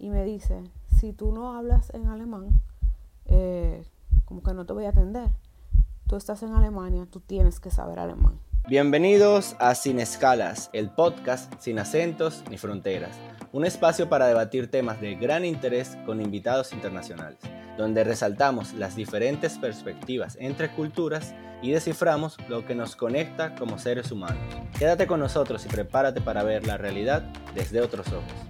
y me dice, si tú no hablas en alemán, eh, como que no te voy a atender. Tú estás en Alemania, tú tienes que saber alemán. Bienvenidos a Sin Escalas, el podcast sin acentos ni fronteras, un espacio para debatir temas de gran interés con invitados internacionales, donde resaltamos las diferentes perspectivas entre culturas y desciframos lo que nos conecta como seres humanos. Quédate con nosotros y prepárate para ver la realidad desde otros ojos.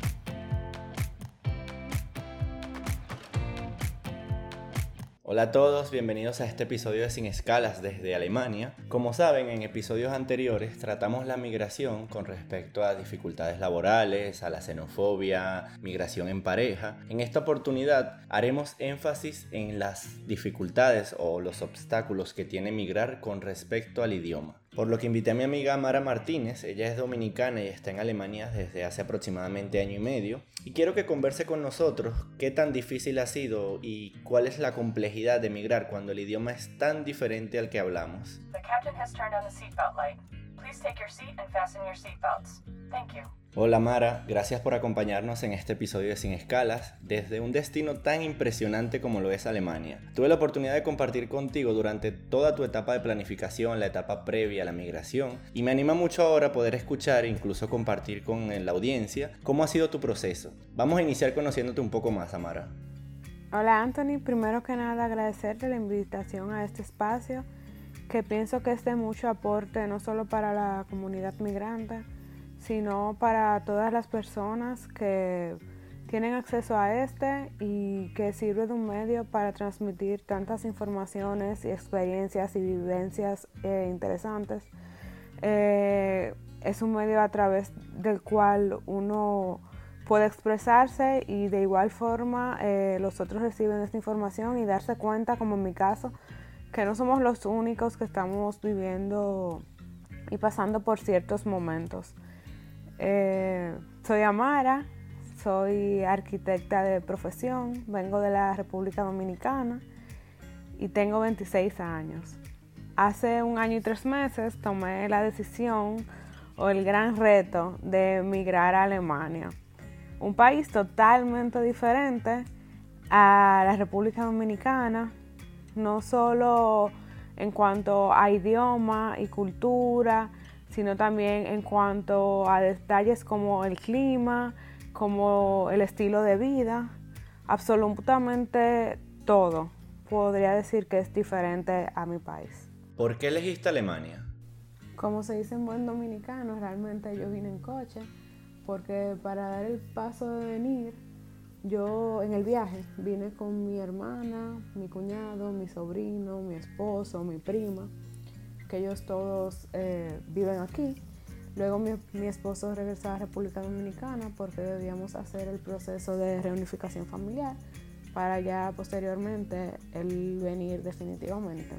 Hola a todos, bienvenidos a este episodio de Sin Escalas desde Alemania. Como saben, en episodios anteriores tratamos la migración con respecto a dificultades laborales, a la xenofobia, migración en pareja. En esta oportunidad haremos énfasis en las dificultades o los obstáculos que tiene migrar con respecto al idioma. Por lo que invité a mi amiga Mara Martínez, ella es dominicana y está en Alemania desde hace aproximadamente año y medio, y quiero que converse con nosotros qué tan difícil ha sido y cuál es la complejidad de emigrar cuando el idioma es tan diferente al que hablamos. Hola Mara, gracias por acompañarnos en este episodio de Sin Escalas desde un destino tan impresionante como lo es Alemania. Tuve la oportunidad de compartir contigo durante toda tu etapa de planificación, la etapa previa a la migración, y me anima mucho ahora poder escuchar e incluso compartir con la audiencia cómo ha sido tu proceso. Vamos a iniciar conociéndote un poco más, Amara. Hola Anthony, primero que nada agradecerte la invitación a este espacio que pienso que es de mucho aporte no solo para la comunidad migrante, sino para todas las personas que tienen acceso a este y que sirve de un medio para transmitir tantas informaciones experiencias y vivencias eh, interesantes. Eh, es un medio a través del cual uno puede expresarse y de igual forma eh, los otros reciben esta información y darse cuenta, como en mi caso, que no somos los únicos que estamos viviendo y pasando por ciertos momentos. Eh, soy Amara, soy arquitecta de profesión, vengo de la República Dominicana y tengo 26 años. Hace un año y tres meses tomé la decisión o el gran reto de emigrar a Alemania, un país totalmente diferente a la República Dominicana, no solo en cuanto a idioma y cultura, sino también en cuanto a detalles como el clima, como el estilo de vida, absolutamente todo. Podría decir que es diferente a mi país. ¿Por qué elegiste Alemania? Como se dice en buen dominicano, realmente yo vine en coche, porque para dar el paso de venir, yo en el viaje vine con mi hermana, mi cuñado, mi sobrino, mi esposo, mi prima que ellos todos eh, viven aquí. Luego mi, mi, esposo regresó a República Dominicana porque debíamos hacer el proceso de reunificación familiar para ya posteriormente él venir definitivamente.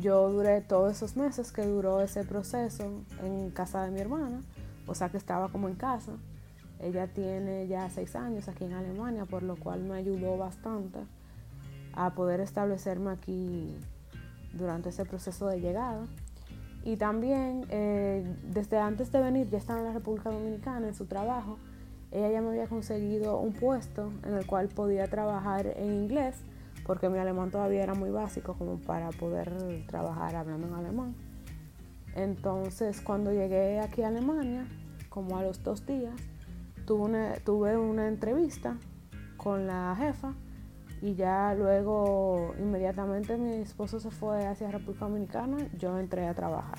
Yo duré todos esos meses que duró ese proceso en casa de mi hermana, o sea que estaba como en casa. Ella tiene ya seis años aquí en Alemania, por lo cual me ayudó bastante a poder establecerme aquí durante ese proceso de llegada. Y también eh, desde antes de venir, ya estaba en la República Dominicana en su trabajo, ella ya me había conseguido un puesto en el cual podía trabajar en inglés, porque mi alemán todavía era muy básico como para poder trabajar hablando en alemán. Entonces cuando llegué aquí a Alemania, como a los dos días, tuve una entrevista con la jefa y ya luego, inmediatamente mi esposo se fue hacia República Dominicana, yo entré a trabajar.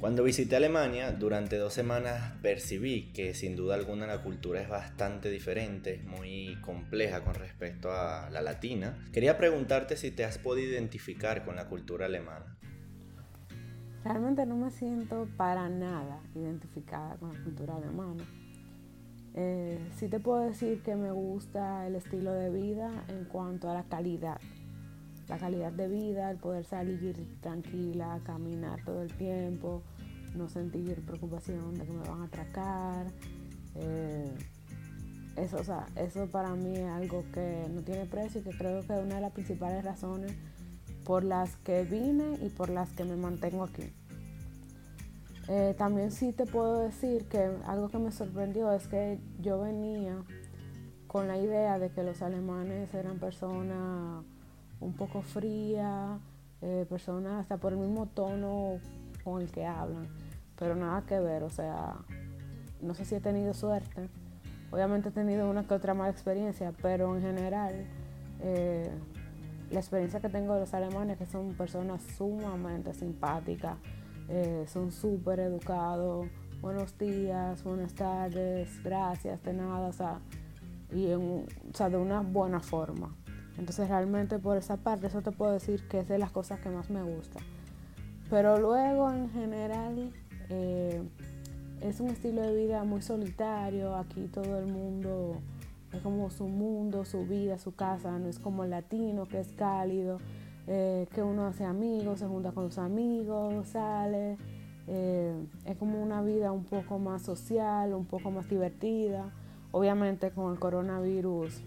Cuando visité Alemania, durante dos semanas percibí que sin duda alguna la cultura es bastante diferente, muy compleja con respecto a la latina. Quería preguntarte si te has podido identificar con la cultura alemana. Realmente no me siento para nada identificada con la cultura alemana eh, sí te puedo decir que me gusta el estilo de vida en cuanto a la calidad. La calidad de vida, el poder salir tranquila, caminar todo el tiempo, no sentir preocupación de que me van a atracar. Eh, eso, eso para mí es algo que no tiene precio y que creo que es una de las principales razones por las que vine y por las que me mantengo aquí. Eh, también sí te puedo decir que algo que me sorprendió es que yo venía con la idea de que los alemanes eran personas un poco frías, eh, personas hasta por el mismo tono con el que hablan, pero nada que ver, o sea, no sé si he tenido suerte, obviamente he tenido una que otra mala experiencia, pero en general eh, la experiencia que tengo de los alemanes es que son personas sumamente simpáticas, eh, son súper educados, buenos días, buenas tardes, gracias, de nada, o sea, y o sea, de una buena forma. Entonces realmente por esa parte eso te puedo decir que es de las cosas que más me gusta. Pero luego en general eh, es un estilo de vida muy solitario, aquí todo el mundo es como su mundo, su vida, su casa, no es como el latino que es cálido, eh, que uno hace amigos, se junta con sus amigos, sale, eh, es como una vida un poco más social, un poco más divertida. Obviamente con el coronavirus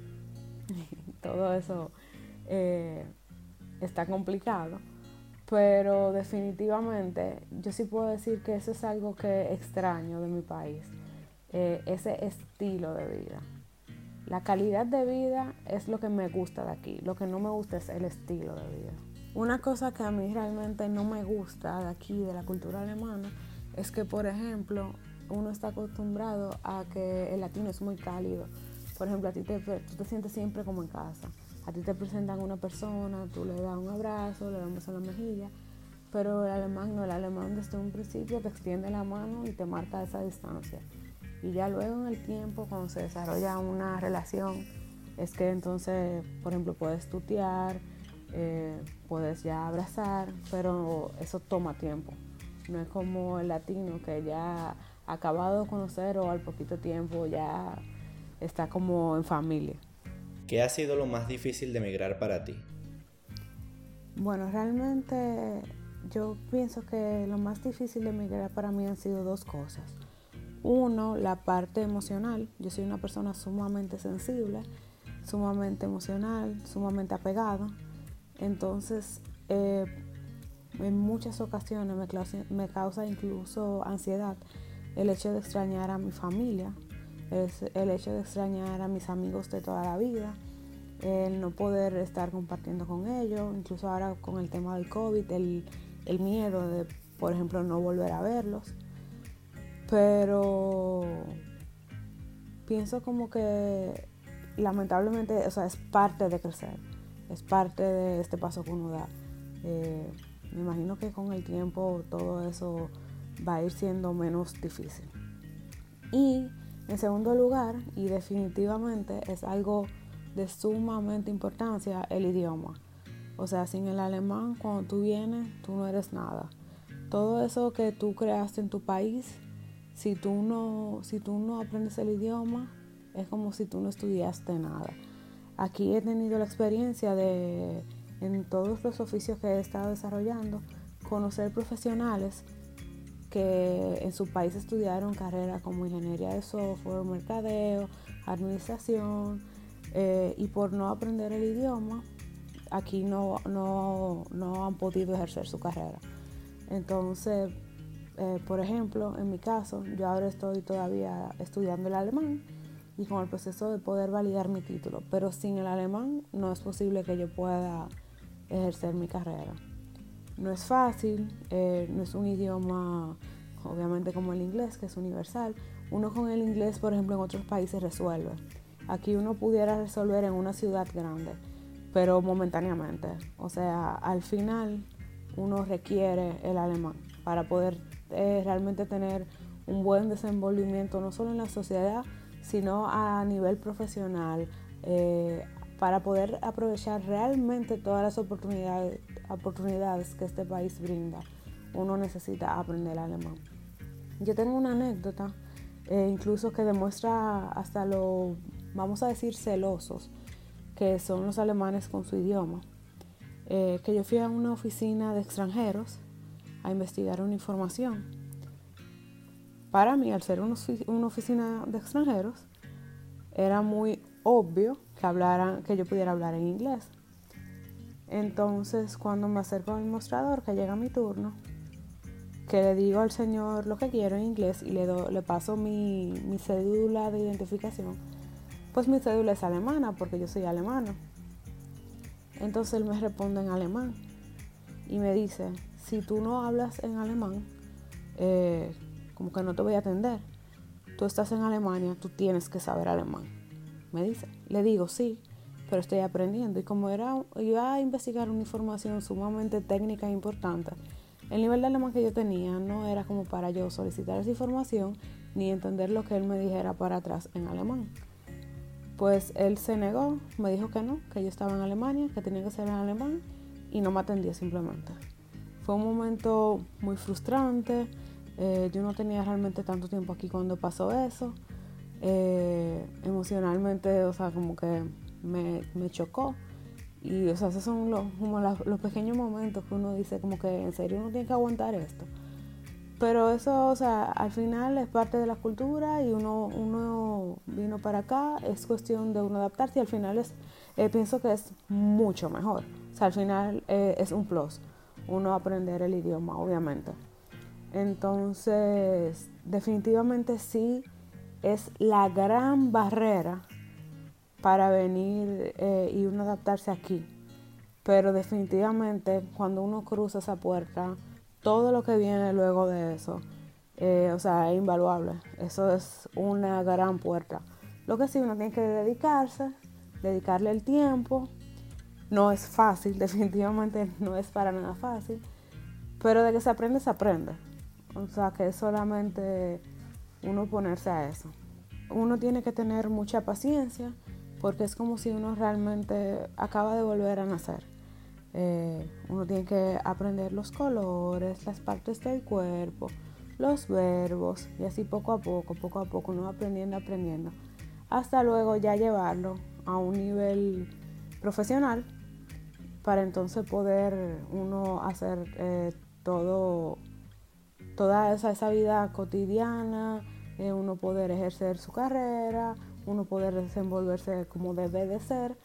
todo eso eh, está complicado, pero definitivamente yo sí puedo decir que eso es algo que extraño de mi país, ese estilo de vida. La calidad de vida es lo que me gusta de aquí, lo que no me gusta es el estilo de vida. Una cosa que a mí realmente no me gusta de aquí, de la cultura alemana, es que, por ejemplo, uno está acostumbrado a que el latino es muy cálido. Por ejemplo, a ti te, tú te sientes siempre como en casa. A ti te presentan una persona, tú le das un abrazo, le das un la mejilla, pero el alemán no, el alemán desde un principio te extiende la mano y te marca esa distancia. Y ya luego en el tiempo, cuando se desarrolla una relación, es que entonces, por ejemplo, puedes tutear, eh, puedes ya abrazar, pero eso toma tiempo. No es como el latino que ya acabado de conocer o al poquito tiempo ya está como en familia. ¿Qué ha sido lo más difícil de emigrar para ti? Bueno, realmente yo pienso que lo más difícil de emigrar para mí han sido dos cosas. Uno, la parte emocional. Yo soy una persona sumamente sensible, sumamente emocional, sumamente apegada. Entonces, eh, en muchas ocasiones me me causa incluso ansiedad el hecho de extrañar a mi familia, es el hecho de extrañar a mis amigos de toda la vida, el no poder estar compartiendo con ellos, incluso ahora con el tema del COVID, el, el miedo de, por ejemplo, no volver a verlos. Pero pienso como que lamentablemente, o sea, es parte de crecer, es parte de este paso que uno da. Eh, me imagino que con el tiempo todo eso va a ir siendo menos difícil. Y en segundo lugar, y definitivamente es algo de sumamente importancia, el idioma. O sea, sin el alemán, cuando tú vienes, tú no eres nada. Todo eso que tú creaste en tu país, si tú no, si tú no aprendes el idioma, es como si tú no estudiaste nada. Aquí he tenido la experiencia de, en todos los oficios que he estado desarrollando, conocer profesionales que en su país estudiaron carreras como ingeniería de software, mercadeo, administración, eh, y por no aprender el idioma, aquí no, no, han podido ejercer su carrera. Entonces, eh, por ejemplo, en mi caso, yo ahora estoy todavía estudiando el alemán y con el proceso de poder validar mi título, pero sin el alemán no es posible que yo pueda ejercer mi carrera. No es fácil, eh, no es un idioma obviamente como el inglés, que es universal. Uno con el inglés, por ejemplo, en otros países resuelve. Aquí uno pudiera resolver en una ciudad grande, pero momentáneamente. O sea, al final uno requiere el alemán para poder eh, realmente tener un buen desenvolvimiento, no solo en la sociedad, sino a nivel profesional, eh, para poder aprovechar realmente todas las oportunidades, oportunidades que este país brinda, uno necesita aprender alemán. Yo tengo una anécdota, eh, incluso que demuestra hasta lo, vamos a decir, celosos que son los alemanes con su idioma. Eh, que yo fui a una oficina de extranjeros a investigar una información. Para mí, al ser una oficina de extranjeros, era muy obvio que, hablaran, que yo pudiera hablar en inglés. Entonces, cuando me acerco al mostrador, que llega mi turno, que le digo al señor lo que quiero en inglés y le, paso mi, mi cédula de identificación, pues mi cédula es alemana porque yo soy alemana. Entonces él me responde en alemán y me dice, si tú no hablas en alemán, eh, como que no te voy a atender. Tú estás en Alemania, tú tienes que saber alemán. Me dice, le digo sí, pero estoy aprendiendo. Y como era, iba a investigar una información sumamente técnica e importante, el nivel de alemán que yo tenía no era como para yo solicitar esa información ni entender lo que él me dijera para atrás en alemán. Pues él se negó, me dijo que no, que yo estaba en Alemania, que tenía que ser en alemán y no me atendió simplemente. Fue un momento muy frustrante, eh, yo no tenía realmente tanto tiempo aquí cuando pasó eso. Eh, emocionalmente, o sea, como que me, me chocó. Y, o sea, esos son los, como los pequeños momentos que uno dice como que en serio uno tiene que aguantar esto. Pero eso, o sea, al final es parte de la cultura y uno, uno vino para acá, es cuestión de uno adaptarse y al final es, eh, pienso que es mucho mejor. O sea, al final eh, es un plus, uno aprender el idioma, obviamente. Entonces, definitivamente sí es la gran barrera para venir eh, y uno adaptarse aquí. Pero definitivamente cuando uno cruza esa puerta, todo lo que viene luego de eso, eh, o sea, es invaluable. Eso es una gran puerta. Lo que sí uno tiene que dedicarse, dedicarle el tiempo. No es fácil, definitivamente no es para nada fácil. Pero de que se aprende, se aprende. O sea, que es solamente uno ponerse a eso. Uno tiene que tener mucha paciencia porque es como si uno realmente acaba de volver a nacer. Eh, uno tiene que aprender los colores, las partes del cuerpo, los verbos y así poco a poco, poco a poco, uno aprendiendo, aprendiendo, hasta luego ya llevarlo a un nivel profesional para entonces poder uno hacer eh, todo, toda esa, vida cotidiana, eh, uno poder ejercer su carrera, uno poder desenvolverse como debe de ser.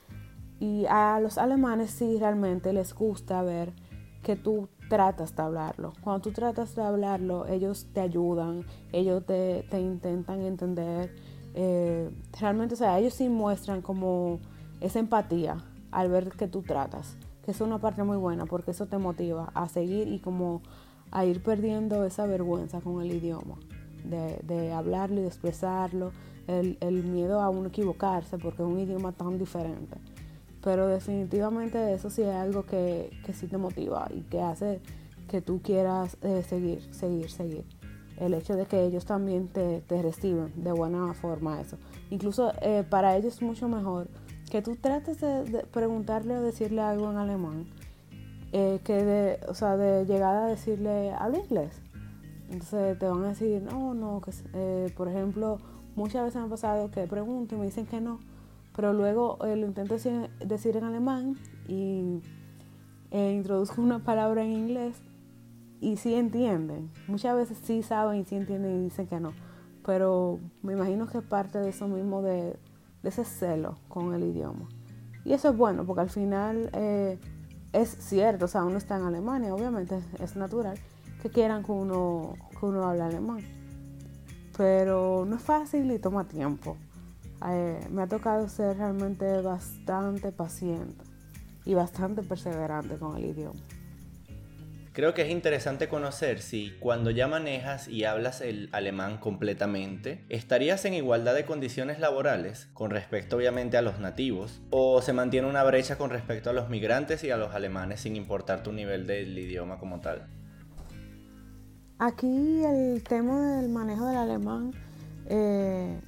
Y a los alemanes sí realmente les gusta ver que tú tratas de hablarlo. Cuando tú tratas de hablarlo, ellos te ayudan, ellos te, intentan entender. Eh, realmente, o sea, ellos sí muestran como esa empatía al ver que tú tratas, que es una parte muy buena porque eso te motiva a seguir y como a ir perdiendo esa vergüenza con el idioma, de, de hablarlo y de expresarlo, el, miedo a uno equivocarse porque es un idioma tan diferente. Pero definitivamente eso sí es algo que, que sí te motiva y que hace que tú quieras eh, seguir, seguir, seguir. El hecho de que ellos también te, reciben de buena forma eso. Incluso eh, para ellos es mucho mejor que tú trates de, preguntarle o decirle algo en alemán eh, que de, o sea, de llegar a decirle, habla inglés. Entonces te van a decir, no, no, que por ejemplo, Muchas veces me ha pasado que pregunto y me dicen que no, pero luego eh, lo intento decir, en alemán y eh, introduzco una palabra en inglés y sí entienden. Muchas veces sí saben y sí entienden y dicen que no, pero me imagino que es parte de eso mismo, de, ese celo con el idioma. Y eso es bueno, porque al final eh, es cierto, o sea, uno está en Alemania, obviamente es natural que quieran que uno, que uno hable alemán pero no es fácil y toma tiempo. Eh, me ha tocado ser realmente bastante paciente y bastante perseverante con el idioma. Creo que es interesante conocer si cuando ya manejas y hablas el alemán completamente, estarías en igualdad de condiciones laborales con respecto obviamente a los nativos o se mantiene una brecha con respecto a los migrantes y a los alemanes sin importar tu nivel del idioma como tal. Aquí el tema del manejo del alemán, eh,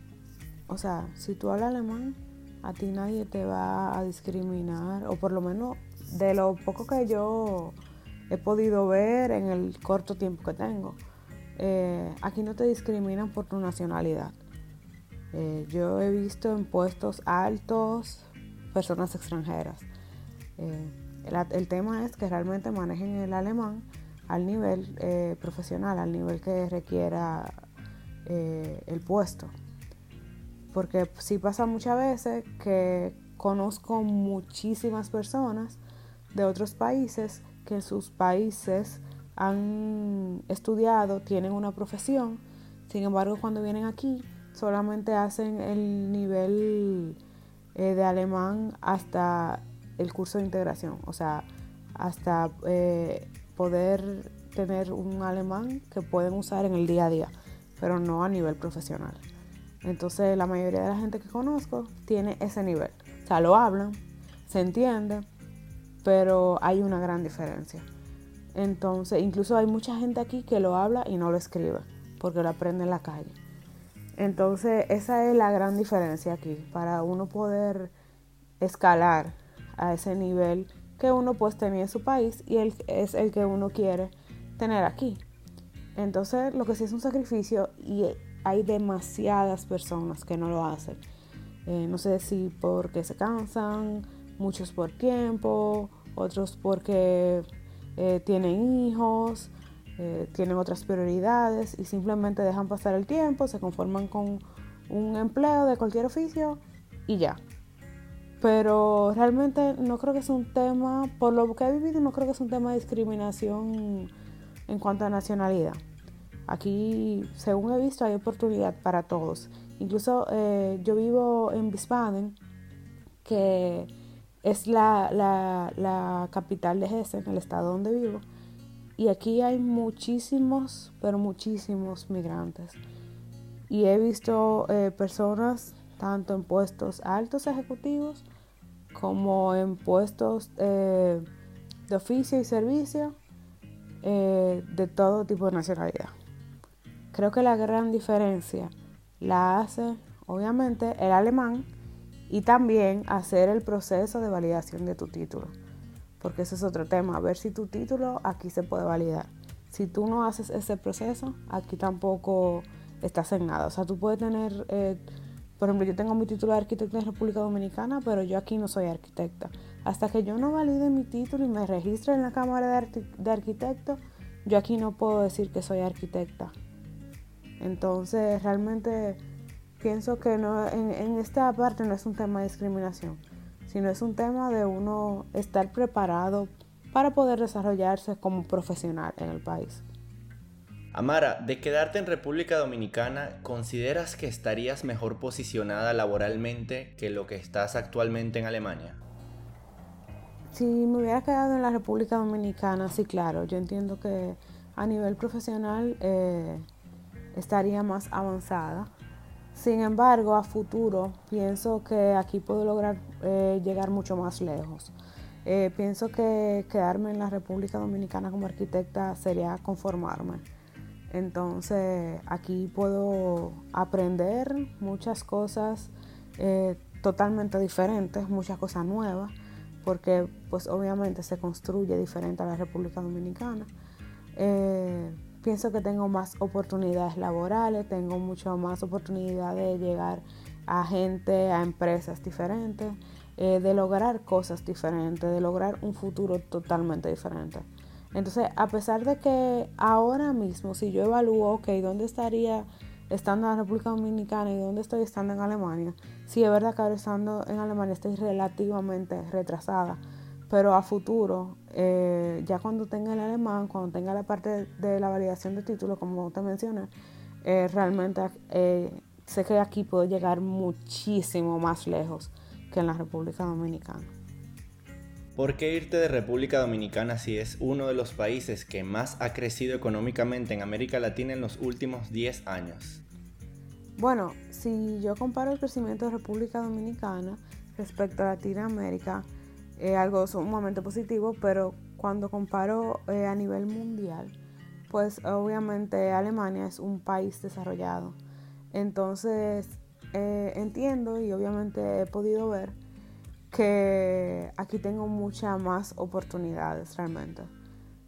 o sea, si tú hablas alemán, a ti nadie te va a discriminar, o por lo menos de lo poco que yo he podido ver en el corto tiempo que tengo, eh, aquí no te discriminan por tu nacionalidad. Eh, yo he visto en puestos altos personas extranjeras. el tema es que realmente manejen el alemán al nivel eh, profesional, al nivel que requiera eh, el puesto. Porque sí pasa muchas veces que conozco muchísimas personas de otros países que sus países han estudiado, tienen una profesión, sin embargo cuando vienen aquí solamente hacen el nivel eh, de alemán hasta el curso de integración, o sea, hasta eh, poder tener un alemán que pueden usar en el día a día, pero no a nivel profesional. Entonces la mayoría de la gente que conozco tiene ese nivel. O sea, lo hablan, se entiende, pero hay una gran diferencia. Entonces, incluso hay mucha gente aquí que lo habla y no lo escribe, porque lo aprende en la calle. Entonces, esa es la gran diferencia aquí, para uno poder escalar a ese nivel que uno pues tenía en su país y es el que uno quiere tener aquí. Entonces, lo que sí es un sacrificio y hay demasiadas personas que no lo hacen. Eh, no sé si porque se cansan, muchos por tiempo, otros porque eh, tienen hijos, eh, tienen otras prioridades y simplemente dejan pasar el tiempo, se conforman con un empleo de cualquier oficio y ya. Pero realmente no creo que es un tema, por lo que he vivido, no creo que es un tema de discriminación en cuanto a nacionalidad. Aquí, según he visto, hay oportunidad para todos. Incluso eh, yo vivo en Wiesbaden, que es la, la, capital de Hessen, el estado donde vivo. Y aquí hay muchísimos, pero muchísimos migrantes. Y he visto eh, personas tanto en puestos altos ejecutivos como en puestos eh, de oficio y servicio eh, de todo tipo de nacionalidad. Creo que la gran diferencia la hace obviamente el alemán y también hacer el proceso de validación de tu título, porque ese es otro tema, ver si tu título aquí se puede validar. Si tú no haces ese proceso, aquí tampoco estás en nada. O sea, tú puedes tener, eh, por ejemplo, yo tengo mi título de arquitecto en República Dominicana, pero yo aquí no soy arquitecta. Hasta que yo no valide mi título y me registre en la Cámara de, de Arquitectos, yo aquí no puedo decir que soy arquitecta. Entonces, realmente pienso que no, en, esta parte no es un tema de discriminación, sino es un tema de uno estar preparado para poder desarrollarse como profesional en el país. Amara, de quedarte en República Dominicana, ¿consideras que estarías mejor posicionada laboralmente que lo que estás actualmente en Alemania? Si me hubiera quedado en la República Dominicana, sí, claro, yo entiendo que a nivel profesional eh, estaría más avanzada. Sin embargo, a futuro pienso que aquí puedo lograr eh, llegar mucho más lejos. Eh, pienso que quedarme en la República Dominicana como arquitecta sería conformarme. Entonces aquí puedo aprender muchas cosas eh, totalmente diferentes, muchas cosas nuevas, porque pues obviamente se construye diferente a la República Dominicana pienso que tengo más oportunidades laborales, tengo mucho más oportunidad de llegar a gente, a empresas diferentes, eh, de lograr cosas diferentes, de lograr un futuro totalmente diferente. Entonces, a pesar de que ahora mismo, si yo evalúo, ok, ¿dónde estaría estando en la República Dominicana y dónde estoy estando en Alemania? Sí, es verdad que ahora estando en Alemania estoy relativamente retrasada pero a futuro, eh, ya cuando tenga el alemán, cuando tenga la parte de la validación de título, como te mencioné, eh, realmente eh, sé que aquí puedo llegar muchísimo más lejos que en la República Dominicana. ¿Por qué irte de República Dominicana si es uno de los países que más ha crecido económicamente en América Latina en los últimos 10 años? Bueno, si yo comparo el crecimiento de República Dominicana respecto a Latinoamérica, es algo sumamente positivo, pero cuando comparo eh, a nivel mundial, pues obviamente Alemania es un país desarrollado. Entonces eh, entiendo y obviamente he podido ver que aquí tengo muchas más oportunidades realmente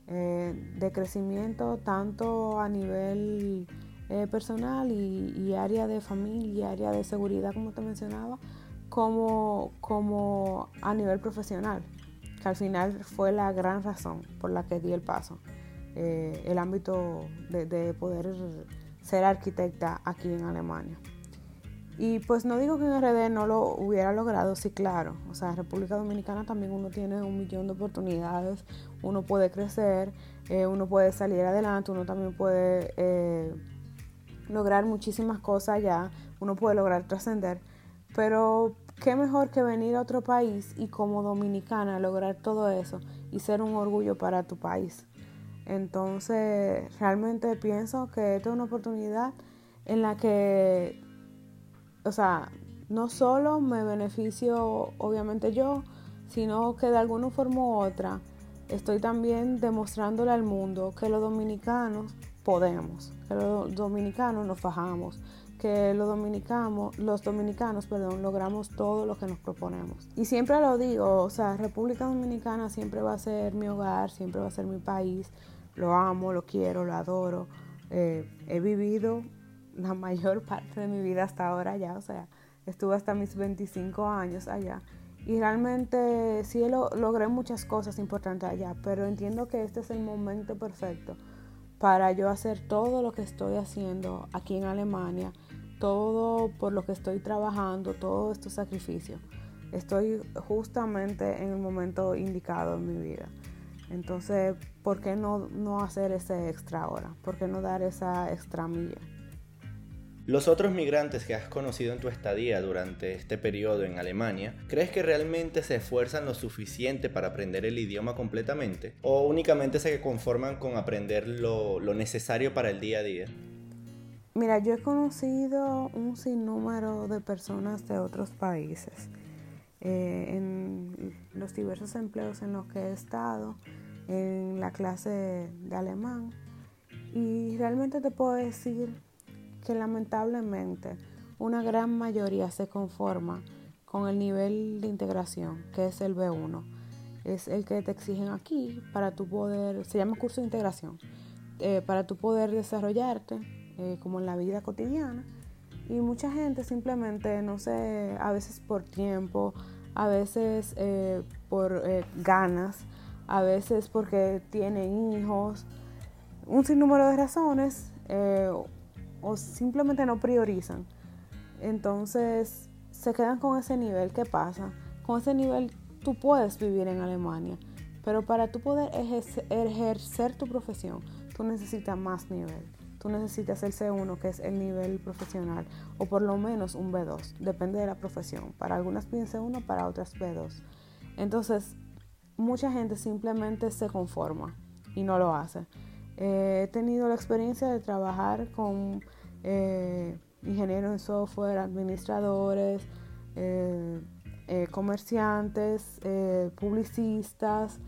eh, de crecimiento tanto a nivel personal y, y área de familia, área de seguridad como te mencionaba, como, como a nivel profesional, que al final fue la gran razón por la que di el paso, eh, el ámbito de, poder ser arquitecta aquí en Alemania. Y pues no digo que en RD no lo hubiera logrado, sí, claro. O sea, en República Dominicana también uno tiene un millón de oportunidades, uno puede crecer, eh, uno puede salir adelante, uno también puede eh, lograr muchísimas cosas allá uno puede lograr trascender. Pero qué mejor que venir a otro país y como dominicana lograr todo eso y ser un orgullo para tu país. Entonces, realmente pienso que esta es una oportunidad en la que, o sea, no solo me beneficio obviamente yo, sino que de alguna forma u otra estoy también demostrándole al mundo que los dominicanos podemos, que los dominicanos nos fajamos, que los dominicanos, los dominicanos, perdón, logramos todo lo que nos proponemos. Y siempre lo digo, o sea, República Dominicana siempre va a ser mi hogar, siempre va a ser mi país. Lo amo, lo quiero, lo adoro. Eh, he vivido la mayor parte de mi vida hasta ahora allá, o sea, estuve hasta mis 25 años allá. Y realmente sí lo, logré muchas cosas importantes allá, pero entiendo que este es el momento perfecto para yo hacer todo lo que estoy haciendo aquí en Alemania todo por lo que estoy trabajando, todos estos sacrificios. Estoy justamente en el momento indicado en mi vida. Entonces, ¿por qué no, no hacer ese extra ahora? ¿Por qué no dar esa extra milla? Los otros migrantes que has conocido en tu estadía durante este periodo en Alemania, ¿crees que realmente se esfuerzan lo suficiente para aprender el idioma completamente? ¿O únicamente se conforman con aprender lo, lo necesario para el día a día? Mira, yo he conocido un sinnúmero de personas de otros países eh, en los diversos empleos en los que he estado, en la clase de alemán. Y realmente te puedo decir que lamentablemente una gran mayoría se conforma con el nivel de integración, que es el B1. Es el que te exigen aquí para tu poder, se llama curso de integración, eh, para tu poder desarrollarte eh, como en la vida cotidiana. Y mucha gente simplemente, no sé, a veces por tiempo, a veces eh, por eh, ganas, a veces porque tienen hijos, un sinnúmero de razones, o simplemente no priorizan. Entonces se quedan con ese nivel. ¿Qué pasa? Con ese nivel tú puedes vivir en Alemania, pero para tú poder ejercer tu profesión, tú necesitas más nivel tú necesitas el C1, que es el nivel profesional, o por lo menos un B2, depende de la profesión. Para algunas piden C1, para otras B2. Entonces, mucha gente simplemente se conforma y no lo hace. Eh, he tenido la experiencia de trabajar con eh, ingenieros en software, administradores, eh, comerciantes, publicistas,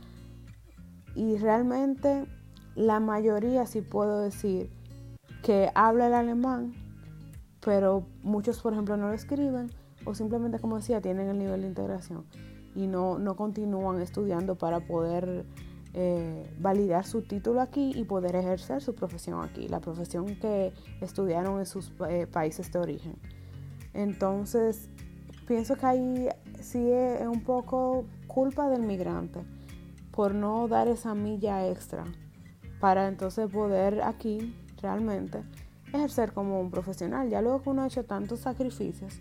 y realmente la mayoría, si puedo decir, que habla el alemán, pero muchos, por ejemplo, no lo escriben o simplemente, como decía, tienen el nivel de integración y no, no continúan estudiando para poder eh, validar su título aquí y poder ejercer su profesión aquí, la profesión que estudiaron en sus eh, países de origen. Entonces, pienso que ahí sí es un poco culpa del migrante por no dar esa milla extra para entonces poder aquí realmente ejercer como un profesional. Ya luego que uno ha hecho tantos sacrificios,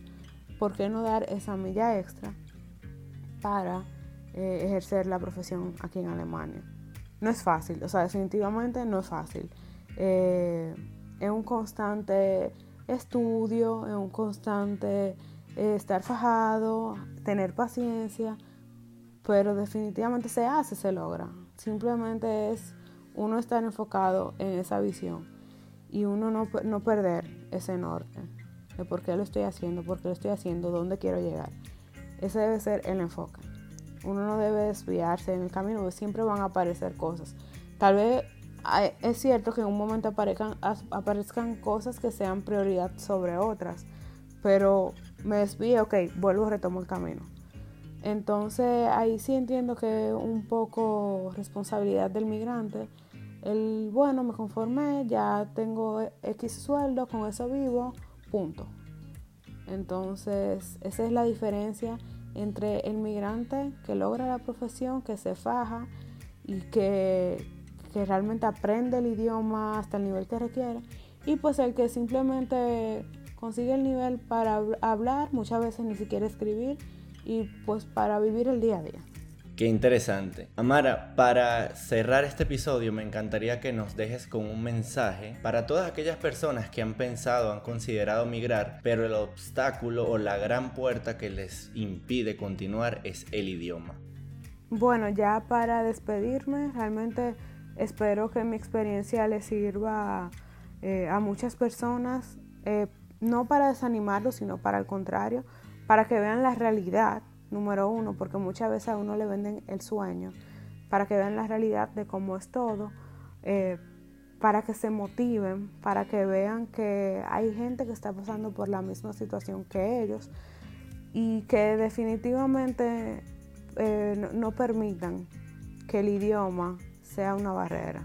¿por qué no dar esa milla extra para eh, ejercer la profesión aquí en Alemania? No es fácil, o sea, definitivamente no es fácil. Eh, es un constante estudio, es un constante eh, estar fajado, tener paciencia, pero definitivamente se hace, se logra. Simplemente es uno estar enfocado en esa visión y uno no, no perder ese norte de por qué lo estoy haciendo, por qué lo estoy haciendo, dónde quiero llegar. Ese debe ser el enfoque. Uno no debe desviarse en el camino, siempre van a aparecer cosas. Tal vez es cierto que en un momento aparezcan, aparezcan cosas que sean prioridad sobre otras, pero me desvío, ok, vuelvo retomo el camino. Entonces ahí sí entiendo que un poco responsabilidad del migrante el bueno, me conformé, ya tengo X sueldo, con eso vivo, punto. Entonces, esa es la diferencia entre el migrante que logra la profesión, que se faja y que, que realmente aprende el idioma hasta el nivel que requiere, y pues el que simplemente consigue el nivel para hablar, muchas veces ni siquiera escribir, y pues para vivir el día a día. Qué interesante. Amara, para cerrar este episodio me encantaría que nos dejes con un mensaje para todas aquellas personas que han pensado, han considerado migrar, pero el obstáculo o la gran puerta que les impide continuar es el idioma. Bueno, ya para despedirme, realmente espero que mi experiencia les sirva eh, a muchas personas, eh, no para desanimarlos, sino para el contrario, para que vean la realidad número uno, porque muchas veces a uno le venden el sueño, para que vean la realidad de cómo es todo, eh, para que se motiven, para que vean que hay gente que está pasando por la misma situación que ellos y que definitivamente eh, no permitan que el idioma sea una barrera.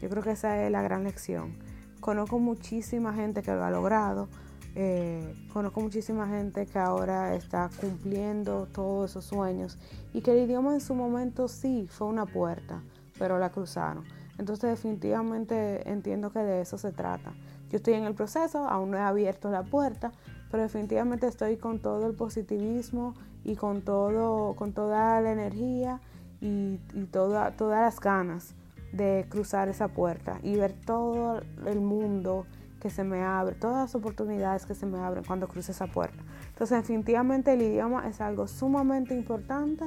Yo creo que esa es la gran lección. Conozco muchísima gente que lo ha logrado, eh, conozco muchísima gente que ahora está cumpliendo todos esos sueños y que el idioma en su momento sí fue una puerta, pero la cruzaron. Entonces definitivamente entiendo que de eso se trata. Yo estoy en el proceso, aún no he abierto la puerta, pero definitivamente estoy con todo el positivismo y con, todo, con toda la energía y, todas las ganas de cruzar esa puerta y ver todo el mundo que se me abre, todas las oportunidades que se me abren cuando cruce esa puerta. Entonces, definitivamente el idioma es algo sumamente importante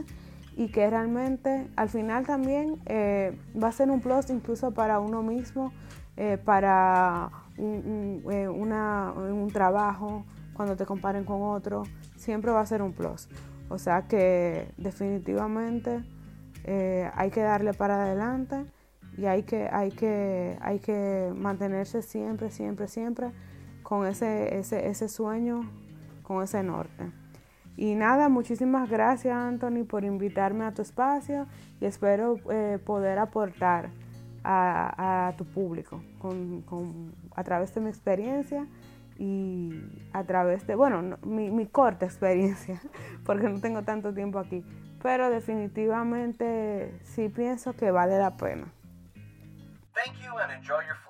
y que realmente al final también eh, va a ser un plus incluso para uno mismo, eh, para un, eh, un, trabajo, cuando te comparen con otro, siempre va a ser un plus. O sea que definitivamente hay que darle para adelante y hay que, hay que, hay que mantenerse siempre, siempre, siempre con ese, ese, ese sueño, con ese norte. Y nada, muchísimas gracias Anthony por invitarme a tu espacio y espero eh, poder aportar a, tu público con, a través de mi experiencia y a través de, bueno, mi, mi corta experiencia, porque no tengo tanto tiempo aquí, pero definitivamente sí pienso que vale la pena. Thank you and enjoy your flight.